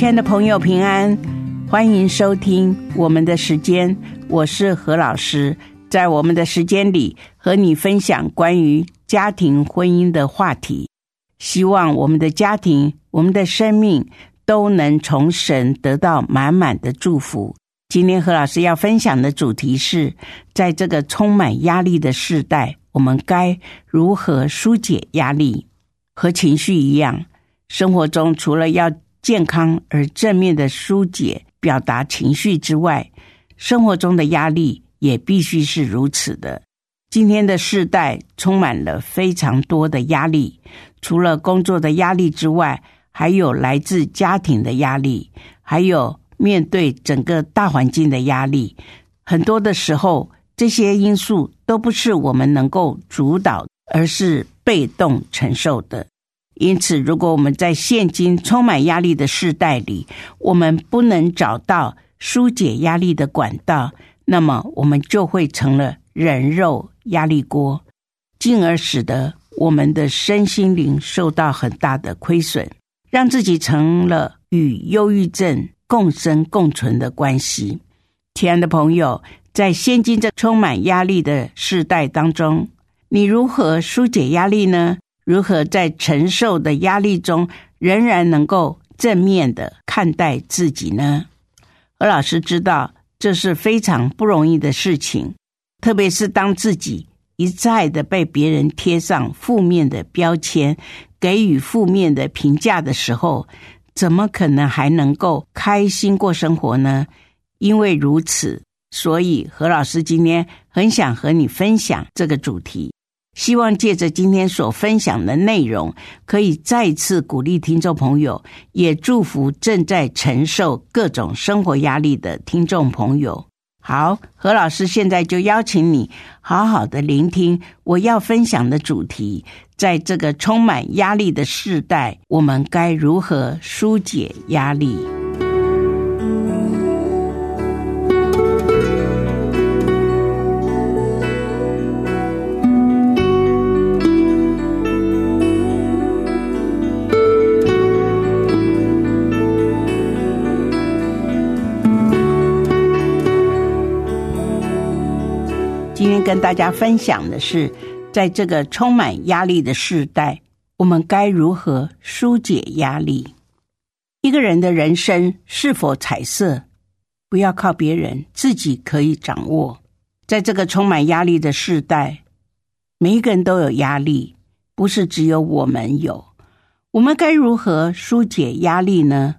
亲爱的朋友，平安，欢迎收听我们的时间，我是何老师。在我们的时间里，和你分享关于家庭婚姻的话题。希望我们的家庭、我们的生命都能从神得到满满的祝福。今天何老师要分享的主题是，在这个充满压力的时代，我们该如何疏解压力？和情绪一样，生活中除了要健康而正面的疏解、表达情绪之外，生活中的压力也必须是如此的。今天的世代充满了非常多的压力，除了工作的压力之外，还有来自家庭的压力，还有面对整个大环境的压力。很多的时候，这些因素都不是我们能够主导，而是被动承受的。因此，如果我们在现今充满压力的时代里，我们不能找到疏解压力的管道，那么我们就会成了人肉压力锅，进而使得我们的身心灵受到很大的亏损，让自己成了与忧郁症共生共存的关系。亲爱的朋友，在现今这充满压力的时代当中，你如何疏解压力呢？如何在承受的压力中，仍然能够正面的看待自己呢？何老师知道这是非常不容易的事情，特别是当自己一再的被别人贴上负面的标签，给予负面的评价的时候，怎么可能还能够开心过生活呢？因为如此，所以何老师今天很想和你分享这个主题。希望借着今天所分享的内容，可以再次鼓励听众朋友，也祝福正在承受各种生活压力的听众朋友。好，何老师现在就邀请你好好的聆听我要分享的主题。在这个充满压力的时代，我们该如何疏解压力？今天跟大家分享的是，在这个充满压力的时代，我们该如何疏解压力？一个人的人生是否彩色，不要靠别人，自己可以掌握。在这个充满压力的时代，每一个人都有压力，不是只有我们有。我们该如何疏解压力呢？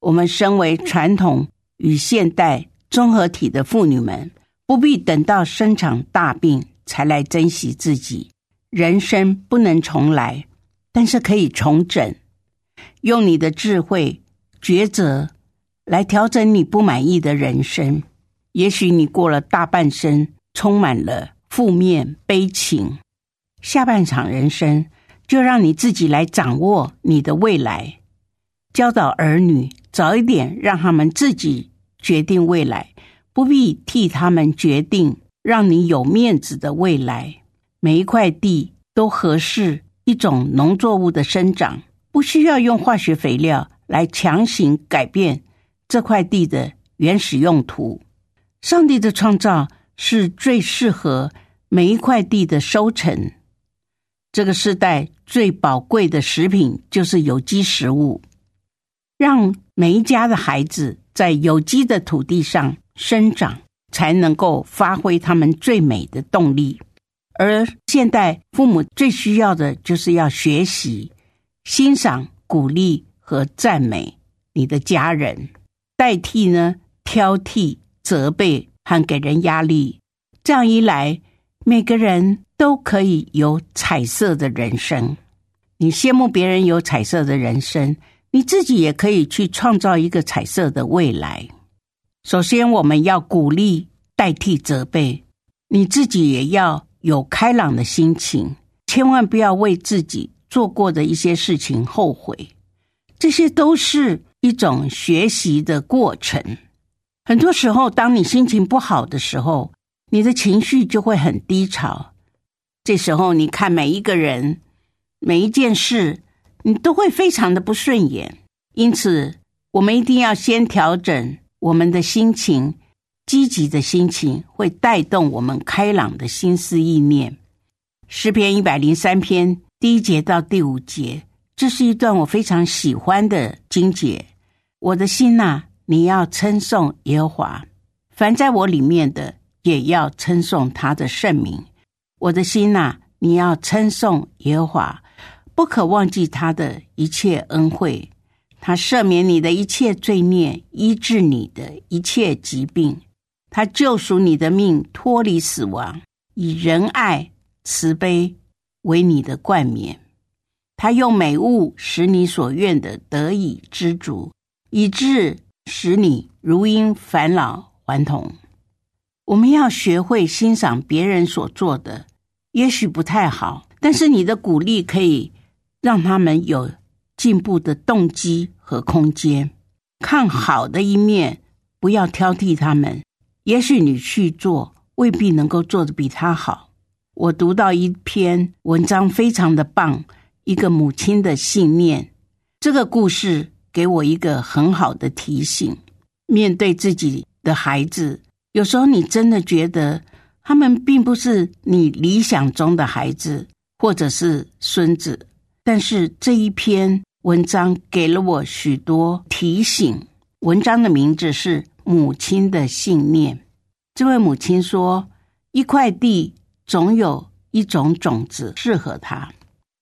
我们身为传统与现代综合体的妇女们。不必等到生场大病才来珍惜自己。人生不能重来，但是可以重整。用你的智慧抉择来调整你不满意的人生。也许你过了大半生，充满了负面悲情。下半场人生，就让你自己来掌握你的未来。教导儿女早一点，让他们自己决定未来。不必替他们决定，让你有面子的未来。每一块地都合适一种农作物的生长，不需要用化学肥料来强行改变这块地的原始用途。上帝的创造是最适合每一块地的收成。这个时代最宝贵的食品就是有机食物，让每一家的孩子在有机的土地上。生长才能够发挥他们最美的动力，而现代父母最需要的就是要学习、欣赏、鼓励和赞美你的家人，代替呢挑剔、责备和给人压力。这样一来，每个人都可以有彩色的人生。你羡慕别人有彩色的人生，你自己也可以去创造一个彩色的未来。首先，我们要鼓励代替责备，你自己也要有开朗的心情，千万不要为自己做过的一些事情后悔。这些都是一种学习的过程。很多时候，当你心情不好的时候，你的情绪就会很低潮。这时候，你看每一个人、每一件事，你都会非常的不顺眼。因此，我们一定要先调整。我们的心情，积极的心情会带动我们开朗的心思意念。诗篇一百零三篇第一节到第五节，这是一段我非常喜欢的经节。我的心呐，你要称颂耶和华；凡在我里面的，也要称颂他的圣名。我的心呐，你要称颂耶和华，不可忘记他的一切恩惠。他赦免你的一切罪孽，医治你的一切疾病。他救赎你的命，脱离死亡，以仁爱慈悲为你的冠冕。他用美物使你所愿的得以知足，以致使你如因返老还童。我们要学会欣赏别人所做的，也许不太好，但是你的鼓励可以让他们有。进步的动机和空间，看好的一面，不要挑剔他们。也许你去做，未必能够做得比他好。我读到一篇文章，非常的棒，一个母亲的信念。这个故事给我一个很好的提醒：面对自己的孩子，有时候你真的觉得他们并不是你理想中的孩子，或者是孙子，但是这一篇。文章给了我许多提醒。文章的名字是《母亲的信念》。这位母亲说：“一块地总有一种种子适合她。”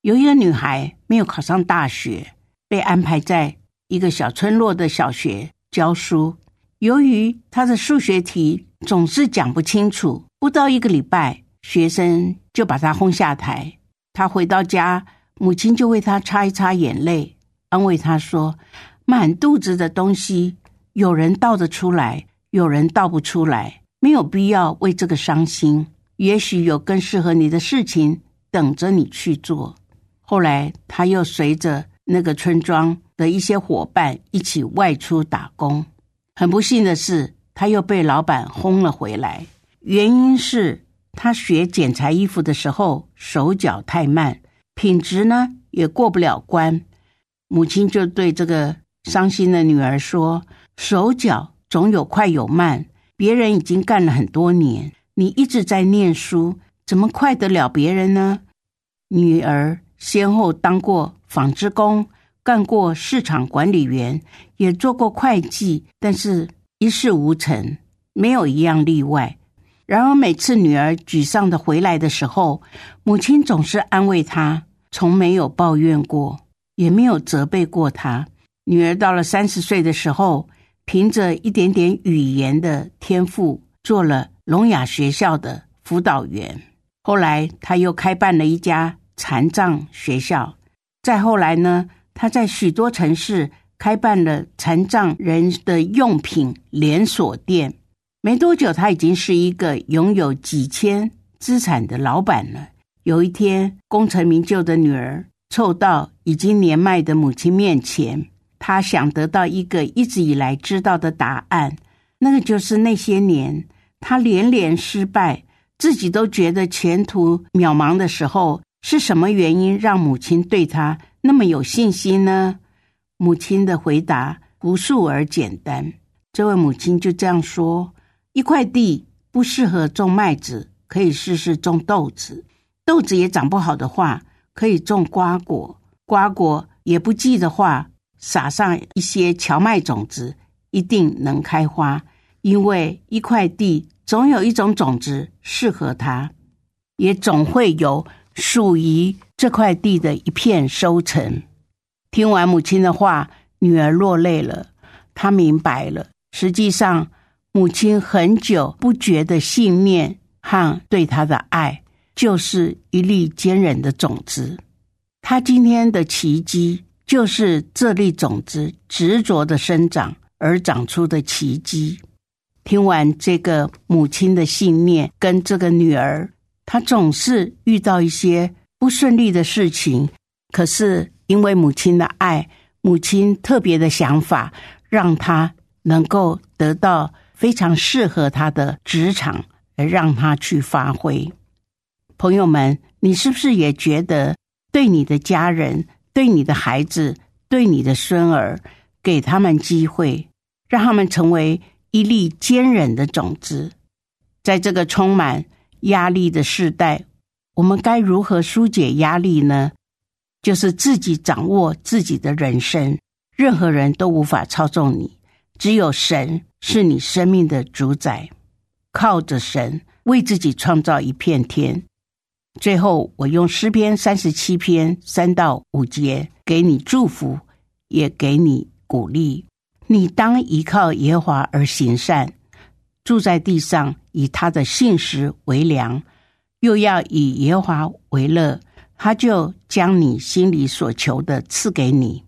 有一个女孩没有考上大学，被安排在一个小村落的小学教书。由于她的数学题总是讲不清楚，不到一个礼拜，学生就把她轰下台。她回到家。母亲就为他擦一擦眼泪，安慰他说：“满肚子的东西，有人倒得出来，有人倒不出来，没有必要为这个伤心。也许有更适合你的事情等着你去做。”后来，他又随着那个村庄的一些伙伴一起外出打工。很不幸的是，他又被老板轰了回来，原因是他学剪裁衣服的时候手脚太慢。品质呢也过不了关，母亲就对这个伤心的女儿说：“手脚总有快有慢，别人已经干了很多年，你一直在念书，怎么快得了别人呢？”女儿先后当过纺织工，干过市场管理员，也做过会计，但是一事无成，没有一样例外。然而每次女儿沮丧的回来的时候，母亲总是安慰她。从没有抱怨过，也没有责备过他。女儿到了三十岁的时候，凭着一点点语言的天赋，做了聋哑学校的辅导员。后来，他又开办了一家残障学校。再后来呢，他在许多城市开办了残障人的用品连锁店。没多久，他已经是一个拥有几千资产的老板了。有一天，功成名就的女儿凑到已经年迈的母亲面前，她想得到一个一直以来知道的答案，那个就是那些年她连连失败，自己都觉得前途渺茫的时候，是什么原因让母亲对她那么有信心呢？母亲的回答朴素而简单。这位母亲就这样说：“一块地不适合种麦子，可以试试种豆子。”豆子也长不好的话，可以种瓜果；瓜果也不济的话，撒上一些荞麦种子，一定能开花。因为一块地总有一种种子适合它，也总会有属于这块地的一片收成。听完母亲的话，女儿落泪了。她明白了，实际上母亲很久不觉的信念和对她的爱。就是一粒坚韧的种子。他今天的奇迹就是这粒种子执着的生长而长出的奇迹。听完这个母亲的信念，跟这个女儿，她总是遇到一些不顺利的事情，可是因为母亲的爱，母亲特别的想法，让她能够得到非常适合她的职场，而让她去发挥。朋友们，你是不是也觉得对你的家人？对你的孩子，对你的孙儿，给他们机会，让他们成为一粒坚韧的种子。在这个充满压力的时代，我们该如何疏解压力呢？就是自己掌握自己的人生，任何人都无法操纵你，只有神是你生命的主宰。靠着神，为自己创造一片天。最后，我用诗篇三十七篇三到五节给你祝福，也给你鼓励。你当依靠耶和华而行善，住在地上，以他的信实为粮，又要以耶和华为乐，他就将你心里所求的赐给你。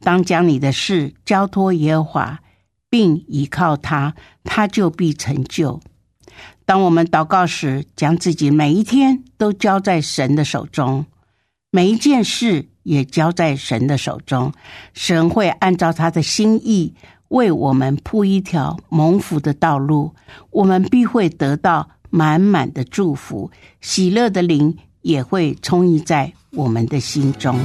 当将你的事交托耶和华，并依靠他，他就必成就。当我们祷告时，将自己每一天都交在神的手中，每一件事也交在神的手中，神会按照他的心意为我们铺一条蒙福的道路，我们必会得到满满的祝福，喜乐的灵也会充溢在我们的心中。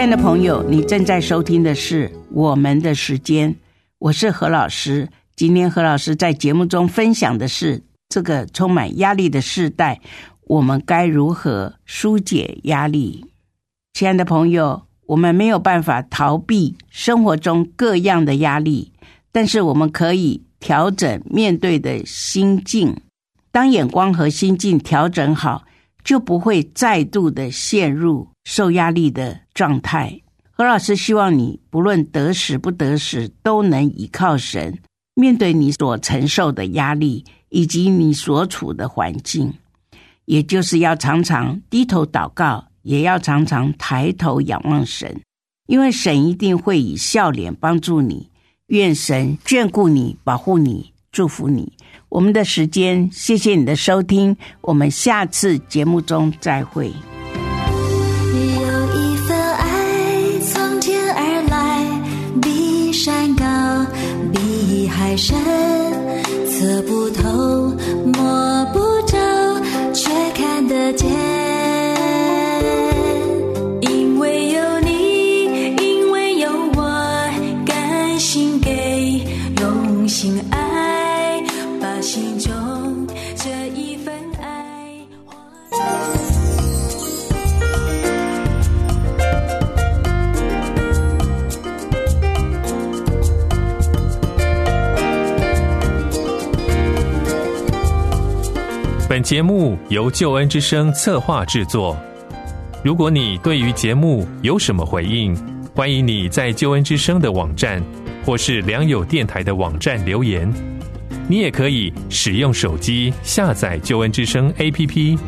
亲爱的朋友，你正在收听的是《我们的时间》，我是何老师。今天何老师在节目中分享的是这个充满压力的时代，我们该如何疏解压力？亲爱的朋友，我们没有办法逃避生活中各样的压力，但是我们可以调整面对的心境。当眼光和心境调整好，就不会再度的陷入。受压力的状态，何老师希望你不论得时不得时，都能依靠神，面对你所承受的压力以及你所处的环境，也就是要常常低头祷告，也要常常抬头仰望神，因为神一定会以笑脸帮助你。愿神眷顾你，保护你，祝福你。我们的时间，谢谢你的收听，我们下次节目中再会。see. 节目由救恩之声策划制作。如果你对于节目有什么回应，欢迎你在救恩之声的网站或是良友电台的网站留言。你也可以使用手机下载救恩之声 APP，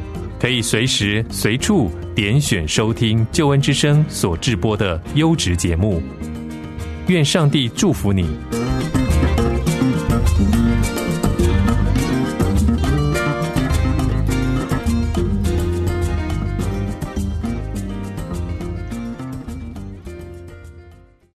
可以随时随处点选收听救恩之声所制播的优质节目。愿上帝祝福你。